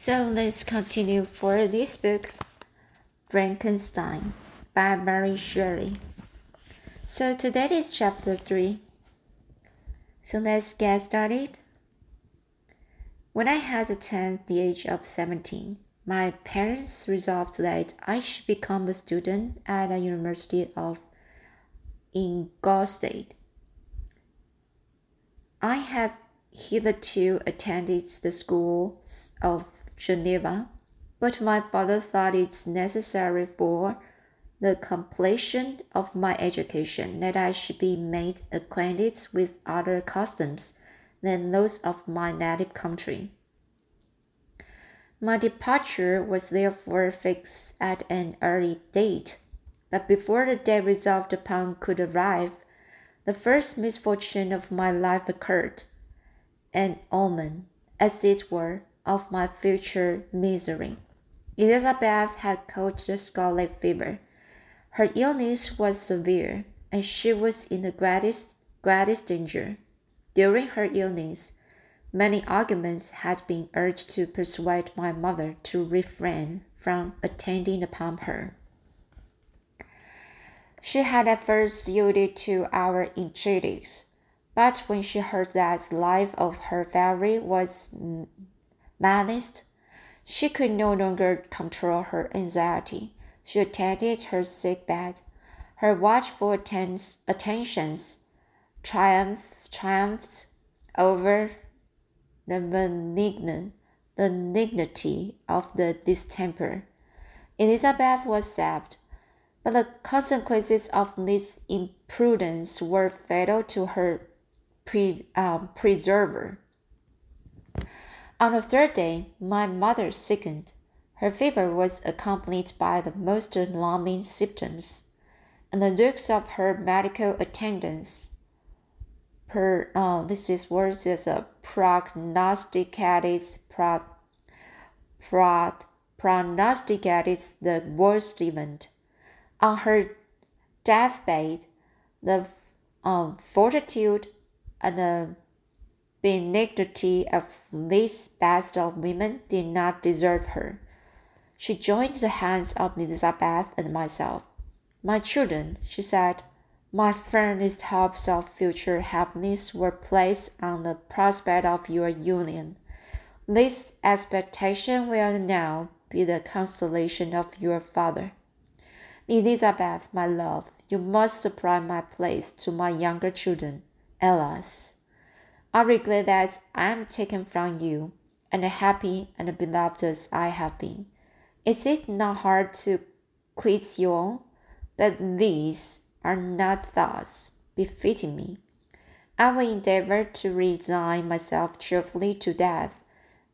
So let's continue for this book, Frankenstein by Mary Shelley. So today is chapter 3. So let's get started. When I had attained the age of 17, my parents resolved that I should become a student at the University of Ingolstadt. I had hitherto attended the schools of Geneva, but my father thought it necessary for the completion of my education that I should be made acquainted with other customs than those of my native country. My departure was therefore fixed at an early date, but before the day resolved upon could arrive, the first misfortune of my life occurred, an omen, as it were, of my future misery. Elizabeth had caught the scarlet fever. Her illness was severe, and she was in the greatest, greatest danger. During her illness, many arguments had been urged to persuade my mother to refrain from attending upon her. She had at first yielded to our entreaties, but when she heard that the life of her fairy was menaced, she could no longer control her anxiety. She attended her sick bed. Her watchful attentions triumph, triumphed over the benignity of the distemper. Elizabeth was saved, but the consequences of this imprudence were fatal to her pre, um, preserver. On the third day, my mother sickened. Her fever was accompanied by the most alarming symptoms, and the looks of her medical attendants per uh, this is words as a prognosticated pro, pro, prognosticated the worst event. On her deathbed, the um, fortitude and the benignity of this best of women did not desert her. She joined the hands of Elizabeth and myself. My children, she said, my firmest hopes of future happiness were placed on the prospect of your union. This expectation will now be the consolation of your father. Elizabeth, my love, you must supply my place to my younger children. Alas! I regret that I am taken from you, and happy and beloved as I have been. Is it not hard to quit you all? But these are not thoughts befitting me. I will endeavor to resign myself cheerfully to death,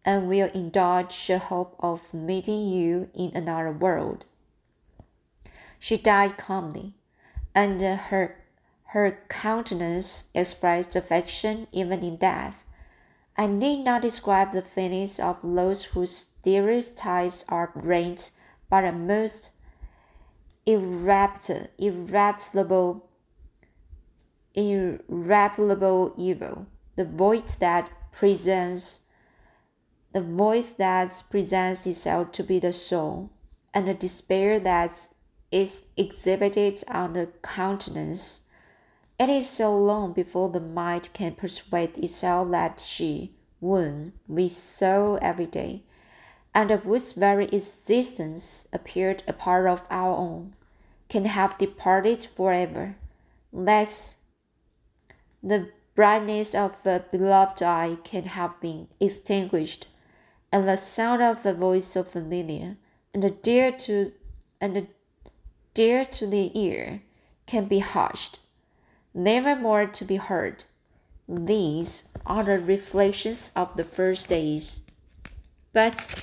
and will indulge the hope of meeting you in another world. She died calmly, and her her countenance expressed affection even in death. I need not describe the feelings of those whose dearest ties are rent by a most irreparable, irreparable evil. The void that presents, the voice that presents itself to be the soul, and the despair that is exhibited on the countenance it is so long before the mind can persuade itself that she, whom we saw every day, and of whose very existence appeared a part of our own, can have departed forever. That the brightness of a beloved eye can have been extinguished, and the sound of a voice so familiar and dear to and dear to the ear can be hushed never more to be heard. These are the reflections of the first days. But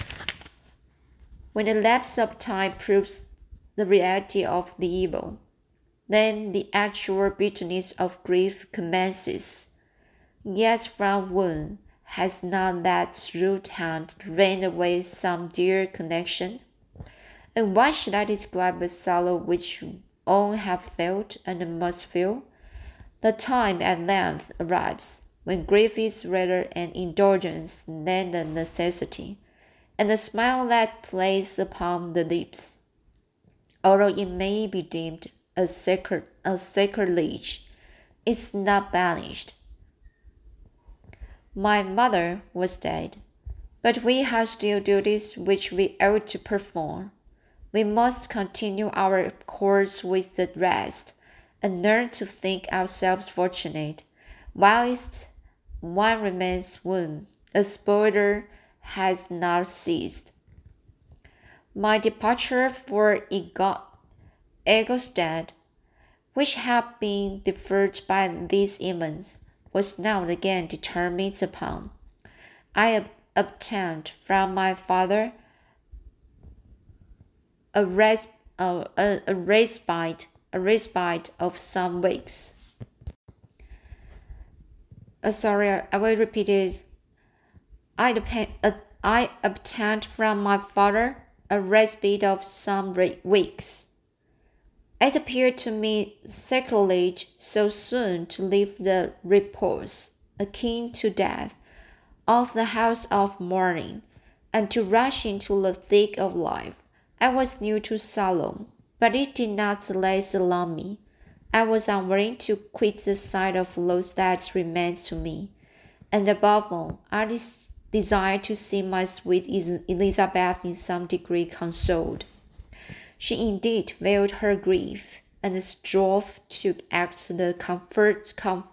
when the lapse of time proves the reality of the evil, then the actual bitterness of grief commences. Yet from when has not that root hand drained away some dear connection? And why should I describe a sorrow which all have felt and must feel? The time at length arrives when grief is rather an indulgence than a necessity, and the smile that plays upon the lips, although it may be deemed a sacred a sacrilege, is not banished. My mother was dead, but we have still duties which we ought to perform. We must continue our course with the rest, and learn to think ourselves fortunate, whilst one remains whom a spoiler has not ceased. My departure for Egostad, which had been deferred by these events, was now again determined upon. I obtained from my father a, res- a, a respite, a respite of some weeks. Uh, sorry, I will repeat it. I, uh, I obtained from my father a respite of some weeks. It appeared to me sacrilege so soon to leave the repose, akin to death, of the house of mourning, and to rush into the thick of life. I was new to Salome, but it did not less alarm me. I was unwilling to quit the sight of those that remained to me, and above all, I desired to see my sweet Elizabeth in some degree consoled. She indeed veiled her grief and strove to act the comfort, com,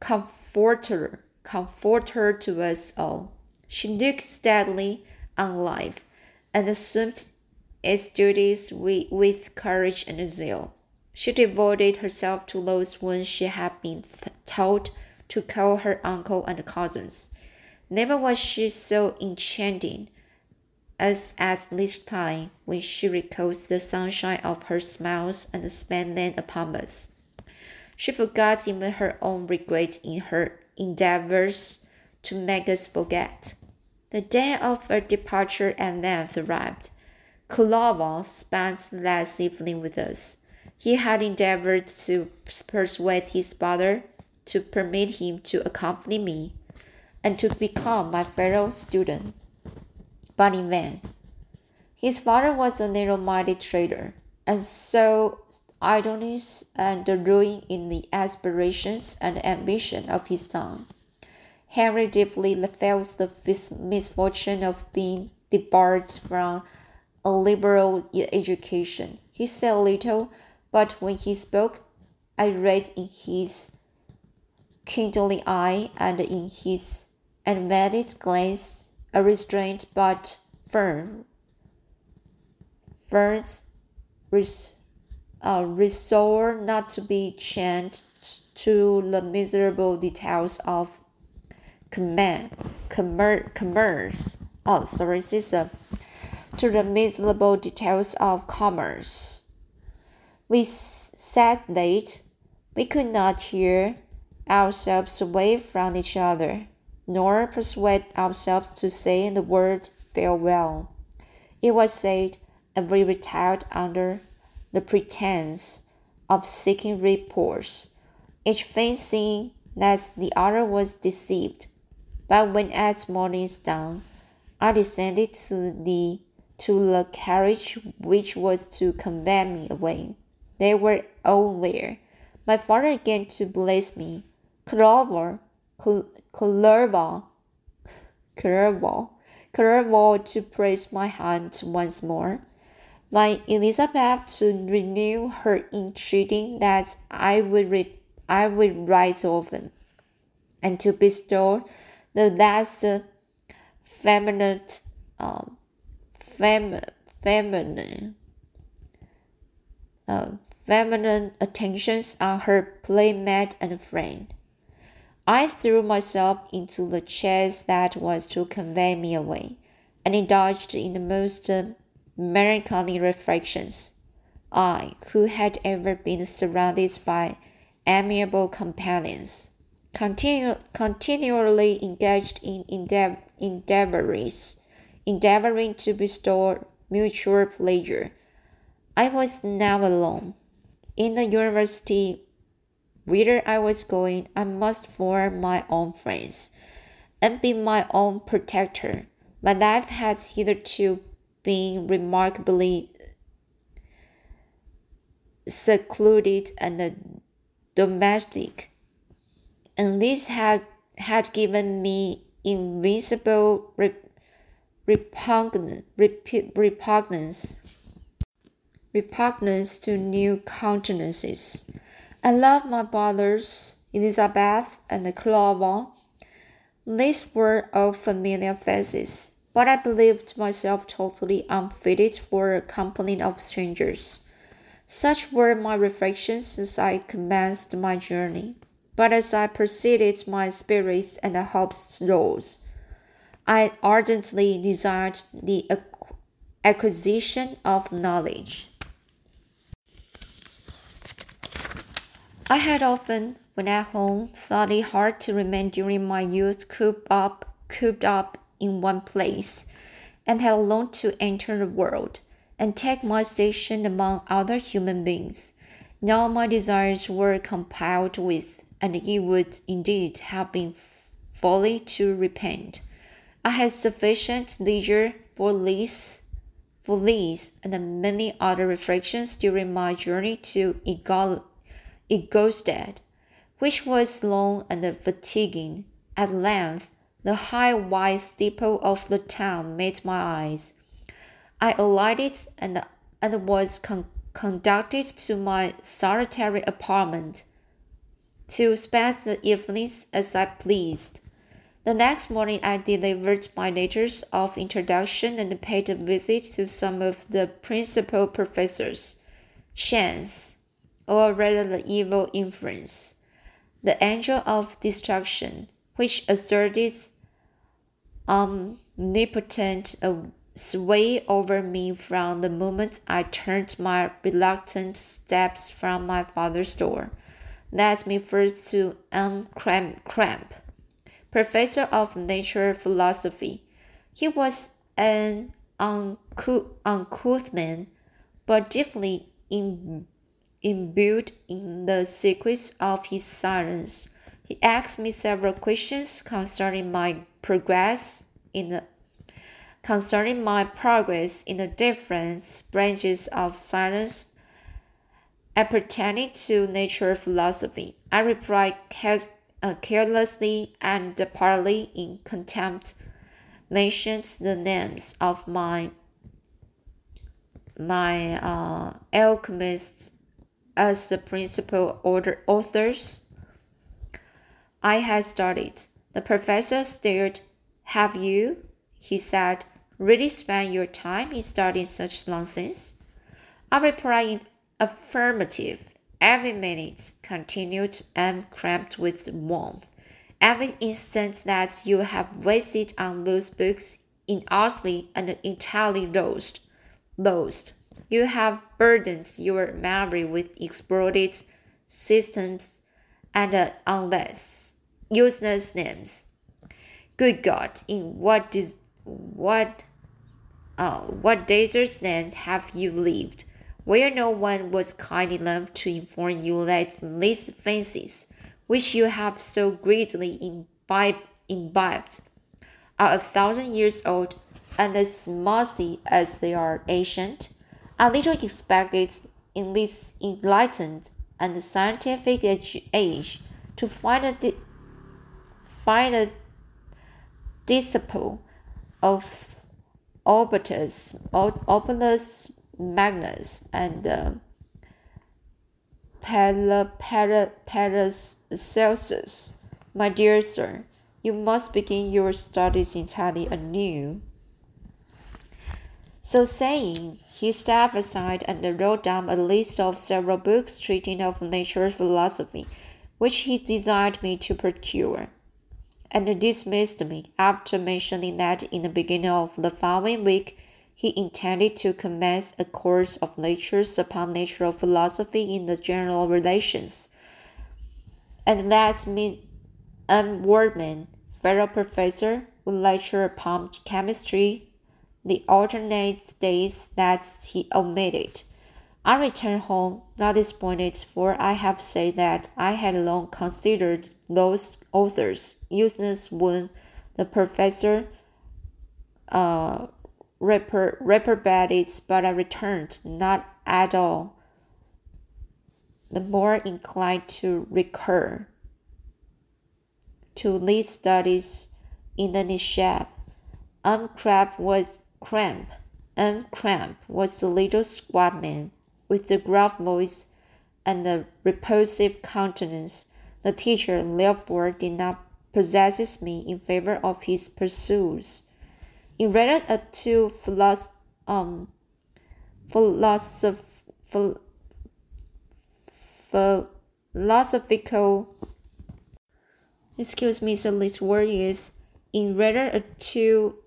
comforter, comforter to us all. She looked steadily on life and assumed its duties with, courage and zeal. She devoted herself to those whom she had been taught to call her uncle and cousins. Never was she so enchanting as at this time when she recalls the sunshine of her smiles and spent them upon us. She forgot even her own regret in her endeavors to make us forget. The day of her departure at length arrived. Clover spent the last evening with us. He had endeavored to persuade his father to permit him to accompany me and to become my fellow student but in vain. His father was a narrow minded trader, and so idleness and the ruin in the aspirations and ambition of his son. Henry deeply felt the misfortune of being debarred from a liberal education. He said little, but when he spoke, I read in his kindling eye and in his animated glance a restrained but firm, firm res, uh, resolve not to be chained to the miserable details of command, commer, commerce. Oh, sorry, this uh, to the miserable details of commerce. We sat late. We could not hear ourselves away from each other nor persuade ourselves to say the word farewell. It was said, and we retired under the pretense of seeking reports, each fancying that the other was deceived. But when at morning's dawn, I descended to the to the carriage which was to convey me away. They were all there. My father again to bless me. Clover, Clerval, Clerval, Clerval to press my hand once more. My Elizabeth to renew her entreating that I would re- I would write often, and to bestow the last feminine, um, fem- feminine, uh, feminine attentions on her playmate and friend. I threw myself into the chaise that was to convey me away, and indulged in the most melancholy reflections. I, who had ever been surrounded by amiable companions, continu- continually engaged in endeav- endeavors, endeavoring to bestow mutual pleasure. I was now alone. In the university whither I was going, I must form my own friends and be my own protector. My life has hitherto been remarkably secluded and domestic, and this had, had given me invincible repugnance, repugnance, repugnance to new countenances. I love my brothers, Elizabeth and Clover. These were all familiar faces, but I believed myself totally unfitted for a company of strangers. Such were my reflections as I commenced my journey. But as I proceeded, my spirits and hopes rose. I ardently desired the acquisition of knowledge. I had often, when at home, thought it hard to remain during my youth cooped up, cooped up in one place, and had longed to enter the world and take my station among other human beings. Now my desires were compiled with, and it would indeed have been folly to repent. I had sufficient leisure for these, for these and many other reflections during my journey to Ingolstadt, which was long and fatiguing. At length, the high white steeple of the town met my eyes. I alighted and, and was con conducted to my solitary apartment to spend the evenings as I pleased. The next morning, I delivered my letters of introduction and paid a visit to some of the principal professors. Chance, or rather the evil influence, the angel of destruction, which asserted omnipotent sway over me from the moment I turned my reluctant steps from my father's door, led me first to M. Krempe professor of nature philosophy. He was an uncouth man, but deeply imbued in the secrets of his science. He asked me several questions concerning my progress in the concerning my progress in the different branches of science appertaining to nature philosophy. I replied uh, carelessly and partly in contempt mentioned the names of my my uh, alchemists as the principal order authors I had studied. The professor stared. Have you, he said, really spent your time in studying such nonsense? I replied affirmative. Every minute, continued and cramped with warmth. Every instant that you have wasted on those books in utterly and entirely lost, lost. You have burdened your memory with exploded systems and uh, unless useless names. Good God, in what dis- what uh, what deserts land have you lived? Where no one was kind enough to inform you that these fancies, which you have so greatly imbibed, are a thousand years old and as musty as they are ancient, I little expected in this enlightened and scientific age to find a, find a disciple of Orbitus, Orbulus Magnus and uh, Paracelsus. My dear sir, you must begin your studies entirely anew. So saying, he stepped aside and wrote down a list of several books treating of natural philosophy, which he desired me to procure, and dismissed me after mentioning that in the beginning of the following week he intended to commence a course of lectures upon natural philosophy in the general relations. And that Miss M. Waldman, fellow professor, would lecture upon chemistry the alternate days that he omitted. I returned home, not disappointed, for I have said that I had long considered those authors useless when the professor uh, repro- reprobated, but I returned, not at all the more inclined to recur to these studies in the nishab. Crab was cramp. Um Krempe was the little squat man with the gruff voice and the repulsive countenance. The teacher, therefore, did not possess me in favor of his pursuits. He read a two philosoph- um, philosoph- philosophical excuse me so this word is in a two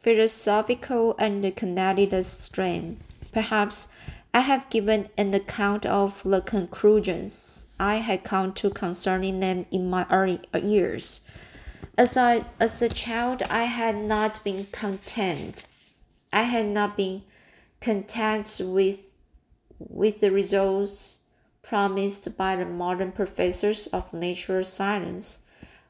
philosophical and connected strain. Perhaps I have given an account of the conclusions I had come to concerning them in my early years. As I as a child I had not been content. I had not been content with with the results promised by the modern professors of natural science,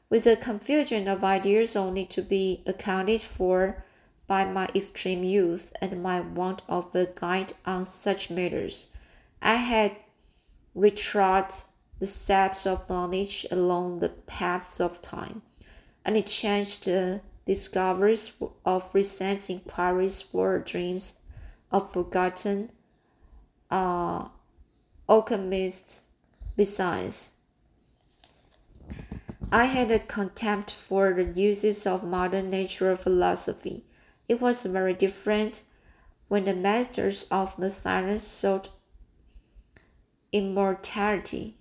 with a confusion of ideas only to be accounted for by my extreme youth and my want of a guide on such matters. I had retrod the steps of knowledge along the paths of time, and it changed the discoveries of recent inquiries for dreams of forgotten uh, alchemists besides. I had a contempt for the uses of modern natural philosophy. It was very different when the masters of the science sought immortality,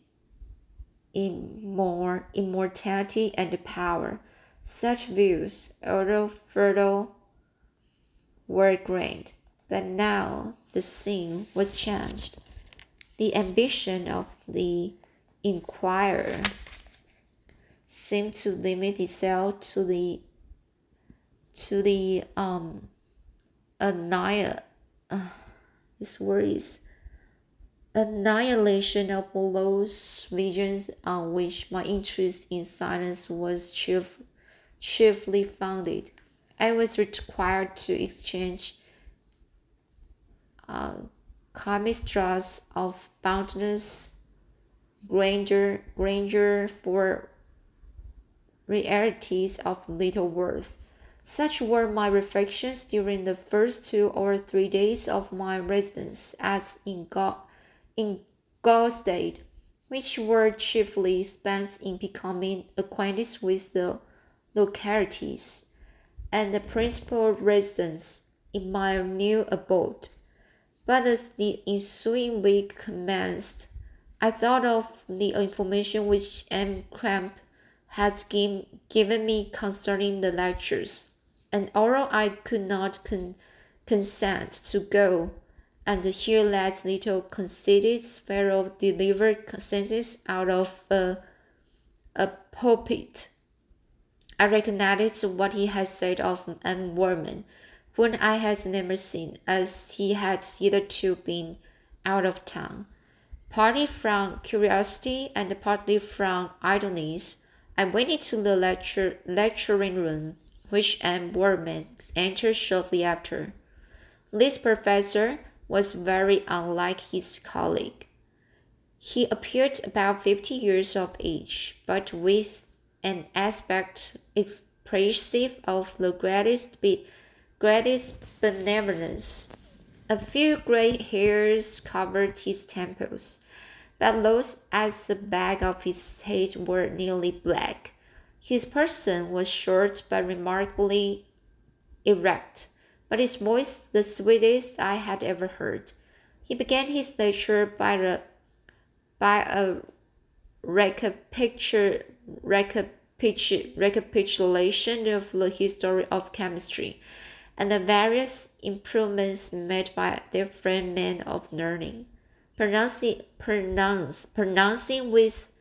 immor, immortality and power. Such views, although fertile, were grand, but now the scene was changed. The ambition of the inquirer seemed to limit itself to the to the um annihil uh, this word is annihilation of those visions on which my interest in science was chief, chiefly founded. I was required to exchange uh, of boundless grandeur, grandeur for realities of little worth. Such were my reflections during the first two or three days of my residence at in, God, in Gostade, which were chiefly spent in becoming acquainted with the localities and the principal residence in my new abode. But as the ensuing week commenced, I thought of the information which M. Krempe had give, given me concerning the lectures, and although I could not con- consent to go and hear that little conceited fellow deliver sentence out of a, a pulpit, I recognized what he had said of M. Waldman whom I had never seen, as he had hitherto been out of town. Partly from curiosity and partly from idleness, I went into the lecture, lecturing room, which um, M. Boardman entered shortly after. This professor was very unlike his colleague. He appeared about fifty years of age, but with an aspect expressive of the greatest be, greatest benevolence. A few gray hairs covered his temples, but those at the back of his head were nearly black. His person was short but remarkably erect, but his voice the sweetest I had ever heard. He began his lecture by a by a recapitulation of the history of chemistry and the various improvements made by different men of learning, pronouncing, pronounce, pronouncing with,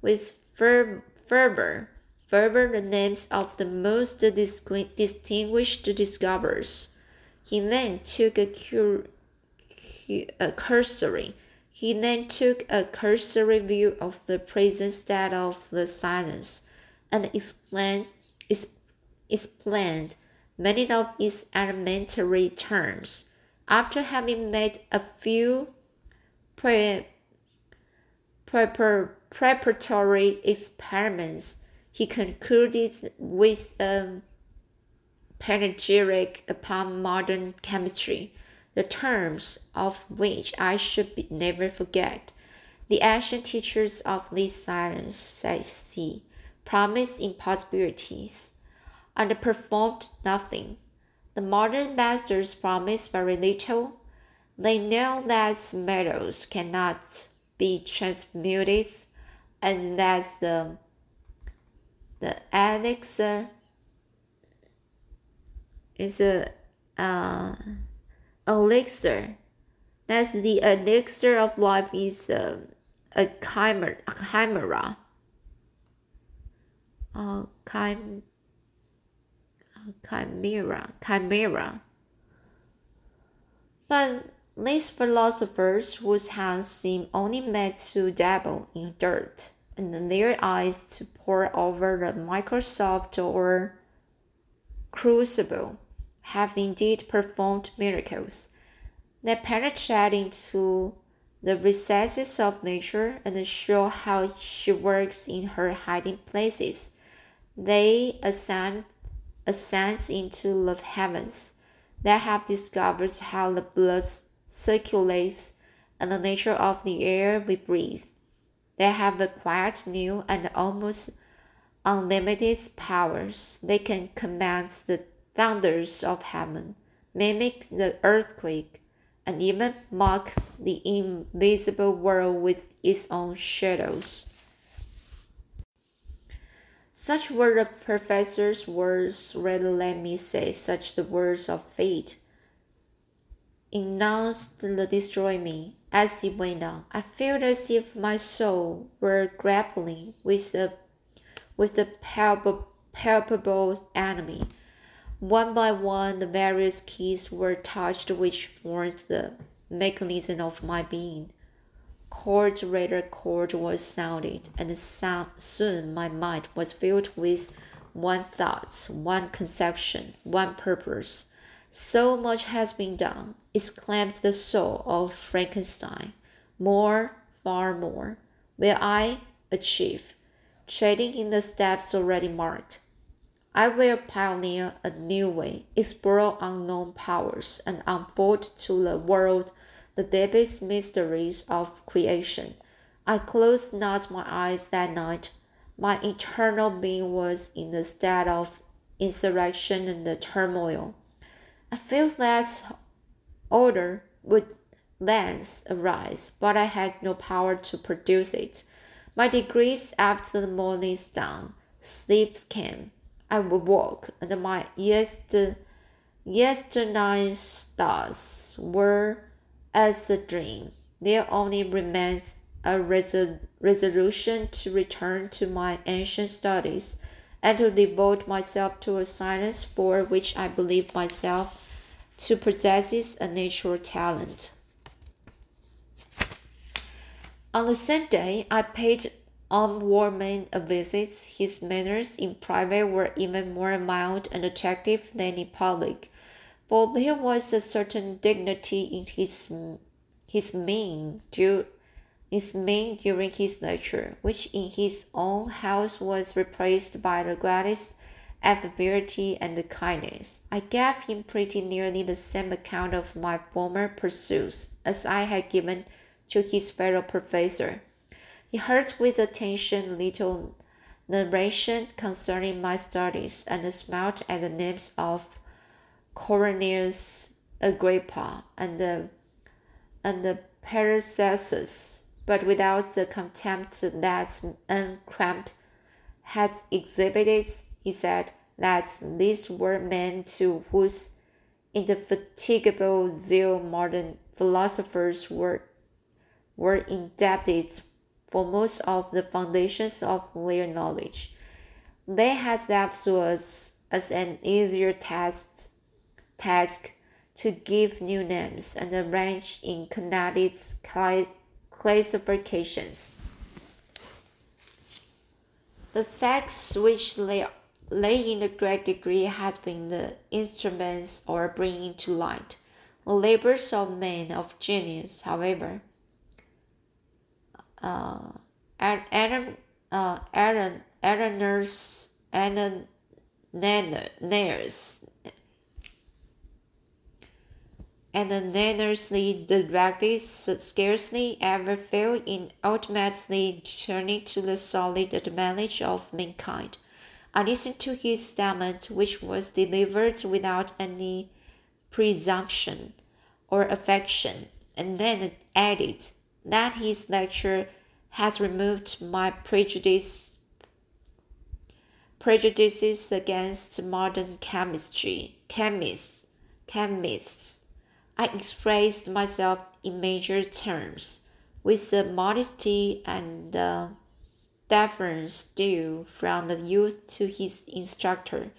with fer, fervor, fervor the names of the most distinguished discoverers. He then took a, cur, a cursory he then took a cursory view of the present state of the science and explained, explained many of its elementary terms. After having made a few pre, preparatory experiments, he concluded with a panegyric upon modern chemistry, the terms of which I should be, never forget. The ancient teachers of this science, says he, promised impossibilities and performed nothing. The modern masters promise very little. They know that metals cannot be transmuted and that the, the elixir is a uh, elixir. That's the elixir of life is um, a, a chimera. A chimera. Chim, chimera. Chimera. But these philosophers whose hands seem only made to dabble in dirt, and their eyes to pore over the microscope or crucible, have indeed performed miracles. They penetrate into the recesses of nature and show how she works in her hiding places. They ascend, ascend into the heavens. They have discovered how the blood circulates and the nature of the air we breathe. They have acquired new and almost unlimited powers. They can command the thunders of heaven, mimic the earthquake, and even mock the invisible world with its own shadows. Such were the professor's words, rather let me say such the words of fate. Announced the destroy me. As it went on, I felt as if my soul were grappling with the with the palpable enemy one by one, the various keys were touched which formed the mechanism of my being. Chord after chord was sounded, and soon my mind was filled with one thought, one conception, one purpose. So much has been done, exclaimed the soul of Frankenstein. More, far more, will I achieve, treading in the steps already marked. I will pioneer a new way, explore unknown powers, and unfold to the world the deepest mysteries of creation. I closed not my eyes that night. My eternal being was in a state of insurrection and turmoil. I felt that order would thence arise, but I had no power to produce it. By degrees, after the morning's dawn, sleep came. I would walk, and my yester, yesternight's thoughts were as a dream. There only remains a resol- resolution to return to my ancient studies and to devote myself to a science for which I believe myself to possess a natural talent. On the same day, I paid on Waldman a visit, his manners in private were even more mild and attractive than in public, for there was a certain dignity in his his mien, his mien during his lecture, which in his own house was replaced by the greatest affability and kindness. I gave him pretty nearly the same account of my former pursuits as I had given to his fellow professor. He heard with attention little narration concerning my studies and smiled at the names of Cornelius Agrippa and the, and the Paracelsus, but without the contempt that uncramped had exhibited. He said that these were men to whose indefatigable zeal modern philosophers were, were indebted for most of the foundations of their knowledge. They had that us as an easier task, task to give new names and arrange in connected classifications. The facts which they they in a great degree had been the instruments or bringing to light the labors of men of genius, however. Uh, Aaron, uh, Aaron, Aaroners, and Nanners, and the Nannersly scarcely ever fail in ultimately turning to the solid advantage of mankind. I listened to his statement, which was delivered without any presumption or affection, and then added that his lecture has removed my prejudice prejudices against modern chemistry chemists chemists i expressed myself in major terms with the modesty and deference due from the youth to his instructor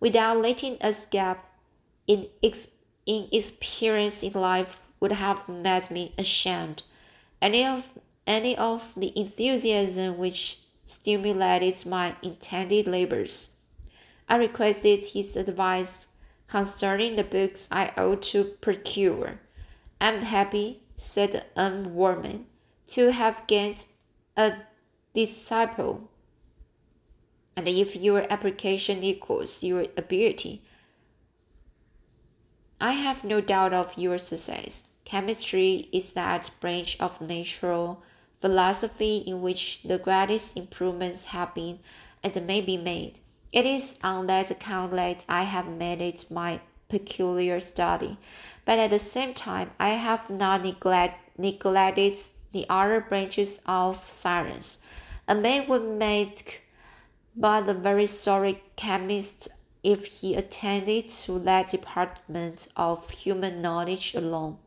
without letting a gap in ex- inexperience in life would have made me ashamed. Any of any of the enthusiasm which stimulated my intended labors. I requested his advice concerning the books I ought to procure. I'm happy, said the young to have gained a disciple. And if your application equals your ability, I have no doubt of your success. Chemistry is that branch of natural philosophy in which the greatest improvements have been and may be made. It is on that account that I have made it my peculiar study, but at the same time, I have not neglect, neglected the other branches of science. A man would make but a very sorry chemist if he attended to that department of human knowledge alone.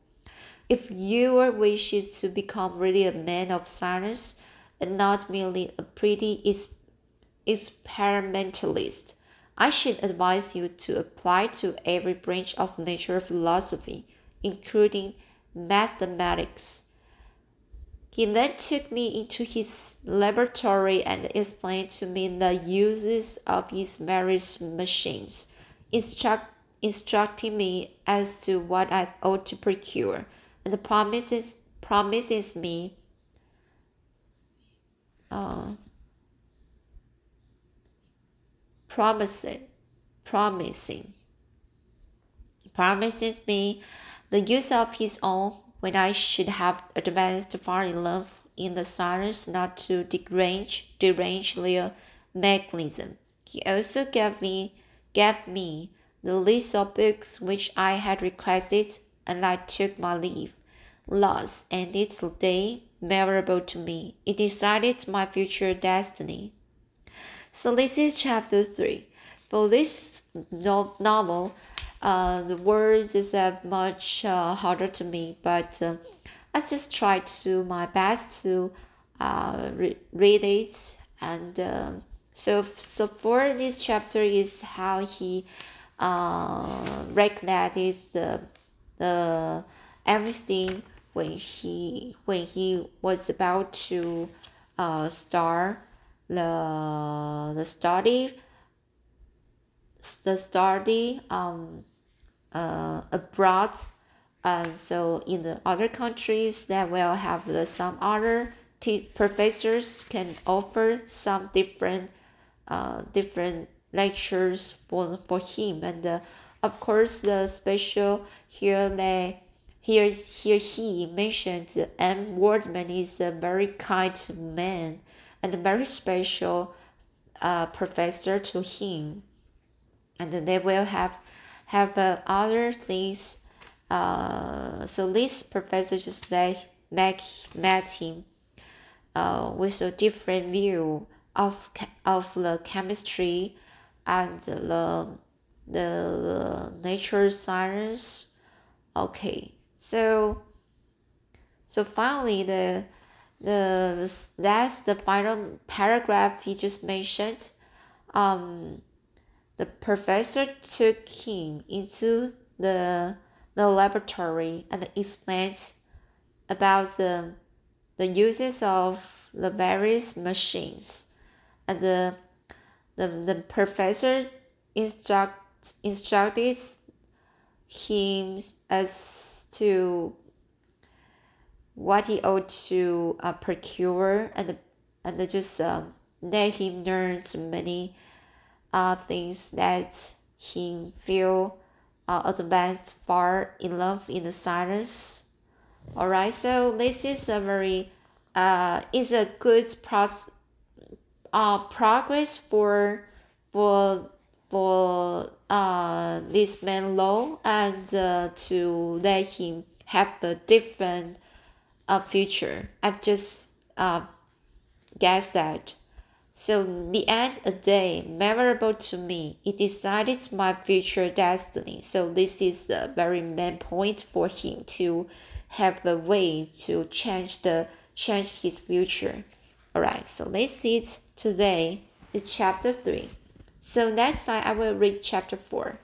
If your wish is to become really a man of science and not merely a pretty experimentalist, I should advise you to apply to every branch of natural philosophy, including mathematics. He then took me into his laboratory and explained to me the uses of his various machines, instruct, instructing me as to what I ought to procure, and promises promises me uh, promising promising promises me the use of his own when I should have advanced far enough in the science not to derange, derange their mechanism. He also gave me, gave me the list of books which I had requested, and I took my leave. Thus ended the day memorable to me. It decided my future destiny. So this is chapter 3. For this no novel, uh, the words is uh, much uh, harder to me, but uh, I just try to my best to uh, re- read it. And uh, so, so for this chapter is how he uh, recognized the, the everything when he when he was about to uh, start the the study the study um uh, abroad. And so in the other countries that will have the, some other t- professors can offer some different uh, different lectures for, for him and uh, of course the special here they here here he mentioned M. Waldman is a very kind man and a very special uh, professor to him and they will have have uh, other things. Uh, so this professor just like met, met him uh, with a different view of of the chemistry and the the, the nature science. Okay, so so finally the the that's the final paragraph he just mentioned. Um, the professor took him into the, the laboratory and explained about the, the uses of the various machines. And the, the, the professor instruct, instructed him as to what he ought to uh, procure and and just um, let him learn many uh, things that he feel uh, advanced far in love in the science. Alright, so this is a very uh, is a good process uh, progress for for for uh, this man law and uh, to let him have the different uh, future. I've just uh, guessed that. So the end a day memorable to me. It decided my future destiny. So this is a very main point for him to have the way to change the change his future. Alright, so let's see it today. It's chapter three. So next time I will read chapter four.